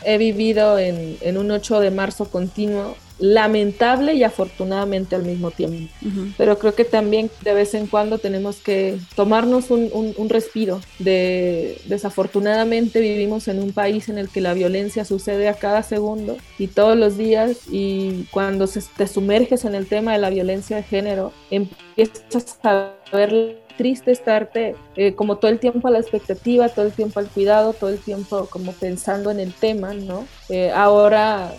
he vivido en, en, un 8 de marzo continuo lamentable y afortunadamente al mismo tiempo. Pero creo que también de vez en cuando tenemos que tomarnos un, un, respiro. De, desafortunadamente vivimos en un país en el que la violencia sucede a cada segundo y todos los días y cuando se, te sumerges en el tema de la violencia de género, empiezas a ver triste estarte eh, como todo el tiempo a la expectativa, todo el tiempo al cuidado, todo el tiempo como pensando en el tema, ¿no? Eh, ahora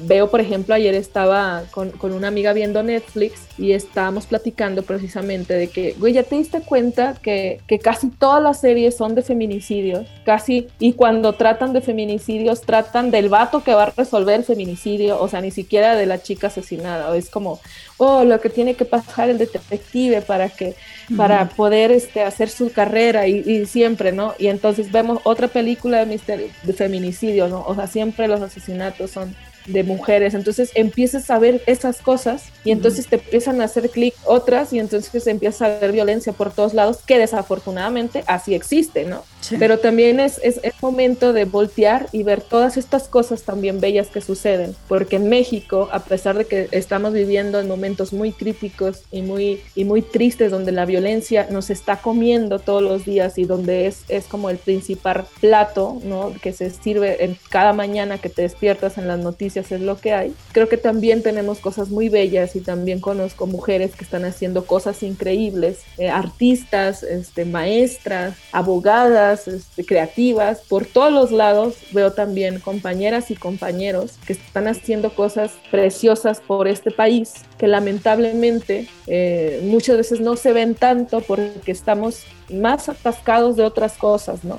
veo, por ejemplo, ayer estaba con, con, una amiga viendo Netflix y estábamos platicando precisamente de que, güey, ya te diste cuenta que, que casi todas las series son de feminicidios, casi, y cuando tratan de feminicidios, tratan del vato que va a resolver el feminicidio, o sea, ni siquiera de la chica asesinada, o es como, oh, lo que tiene que pasar el detective para que, para poder este, hacer su carrera y, siempre, ¿no? Y entonces vemos otra película de misterio, de feminicidio, ¿no? O sea, siempre los asesinatos son de mujeres. Entonces empiezas a ver esas cosas y entonces te empiezan a hacer clic otras y entonces empieza a ver violencia por todos lados, que desafortunadamente así existe, ¿no? Pero también es, es, momento de voltear y ver todas estas cosas también bellas que suceden, porque en México, a pesar de que estamos viviendo en momentos muy críticos y muy, y muy tristes, donde la violencia nos está comiendo todos los días y donde es, es como el principal plato, ¿no? Que se sirve en cada mañana que te despiertas en las noticias es lo que hay. Creo que también tenemos cosas muy bellas y también conozco mujeres que están haciendo cosas increíbles, eh, artistas, este, maestras, abogadas, este, creativas. Por todos los lados veo también compañeras y compañeros que están haciendo cosas preciosas por este país, que lamentablemente eh, muchas veces no se ven tanto porque estamos más atascados de otras cosas, ¿no?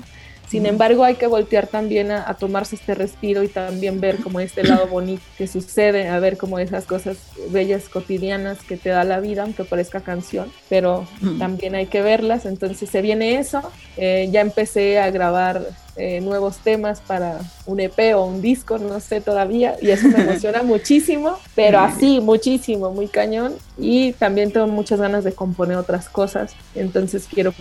Sin embargo, hay que voltear también a, tomarse este respiro y también ver como este lado bonito que sucede, a ver como esas cosas bellas cotidianas que te da la vida, aunque parezca canción, pero también hay que verlas. Entonces se viene eso. Eh, ya empecé a grabar eh, nuevos temas para un EP o un disco, no sé todavía, y eso me emociona muchísimo, pero así, muchísimo, muy cañón. Y también tengo muchas ganas de componer otras cosas, entonces quiero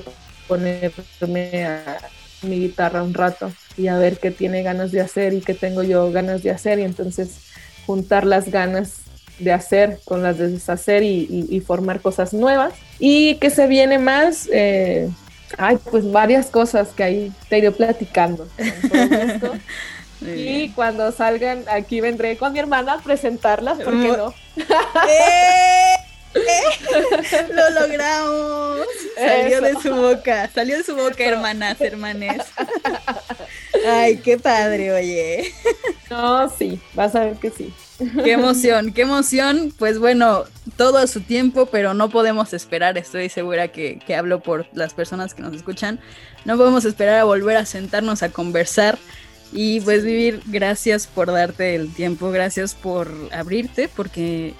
ponerme a mi guitarra un rato y a ver qué tiene ganas de hacer y qué tengo yo ganas de hacer y entonces juntar las ganas de hacer con las de deshacer y, formar cosas nuevas. ¿Y que se viene más? Eh, ay, pues varias cosas que ahí te iré platicando. y cuando salgan aquí vendré con mi hermana a presentarlas, ¿por qué no? ¡Eh! Lo logramos. Salió de su boca, salió de su boca, hermanas, hermanes. Ay, qué padre, oye. No, sí, vas a ver que sí. Qué emoción, qué emoción. Pues bueno, todo a su tiempo, pero no podemos esperar. Estoy segura que, que hablo por las personas que nos escuchan. No podemos esperar a volver a sentarnos a conversar. Y pues vivir, gracias por darte el tiempo, gracias por abrirte, porque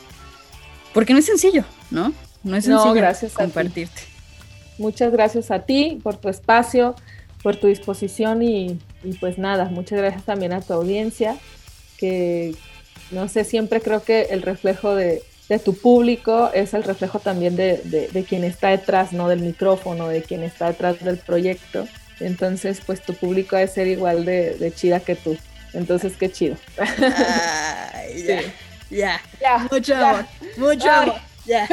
porque no es sencillo, ¿no? No es sencillo gracias compartirte. Muchas gracias a ti por tu espacio, por tu disposición y, pues nada, muchas gracias también a tu audiencia, que no sé, siempre creo que el reflejo de, tu público es el reflejo también de, quien está detrás, ¿no? Del micrófono, de quien está detrás del proyecto. Entonces, pues tu público debe ser igual de, chida que tú. Entonces, qué chido. ya. Ya, ya, mucho amor, mucho amor. Ya,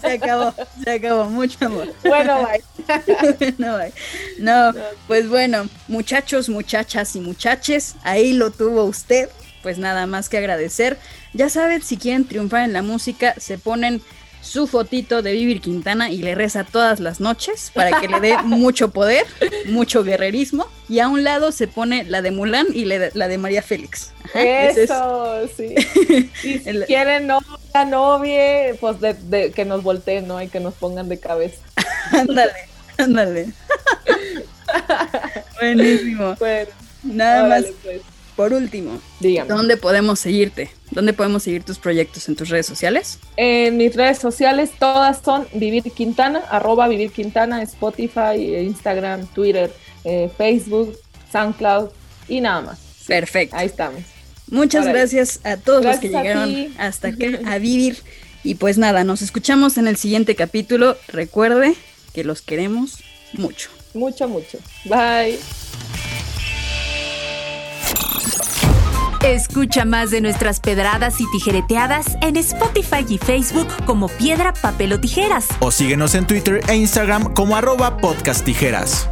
se acabó, se acabó, mucho amor. Bueno, bye. no, bye. No, pues bueno, muchachos, muchachas y muchaches, ahí lo tuvo usted. Pues nada más que agradecer. Ya saben, si quieren triunfar en la música, se ponen su fotito de Vivir Quintana y le reza todas las noches para que le dé mucho poder, mucho guerrerismo. Y a un lado se pone la de Mulan y la de María Félix. Eso, sí. Y si quieren novia, novia, pues de, que nos volteen, ¿no? Y que nos pongan de cabeza. ándale, ándale. Buenísimo. Bueno, Nada más. Pues. Por último, Dígame. ¿dónde podemos seguirte? ¿Dónde podemos seguir tus proyectos? ¿En tus redes sociales? En mis redes sociales todas son Vivir Quintana, arroba Vivir Quintana, Spotify, Instagram, Twitter, eh, Facebook, SoundCloud y nada más. Perfecto. Ahí estamos. Muchas gracias a todos los que llegaron hasta acá a vivir. Y pues nada, nos escuchamos en el siguiente capítulo. Recuerde que los queremos mucho. Mucho, mucho. Bye. Escucha más de nuestras pedradas y tijereteadas en Spotify y Facebook como Piedra, Papel o Tijeras. O síguenos en Twitter e Instagram como arroba podcast tijeras.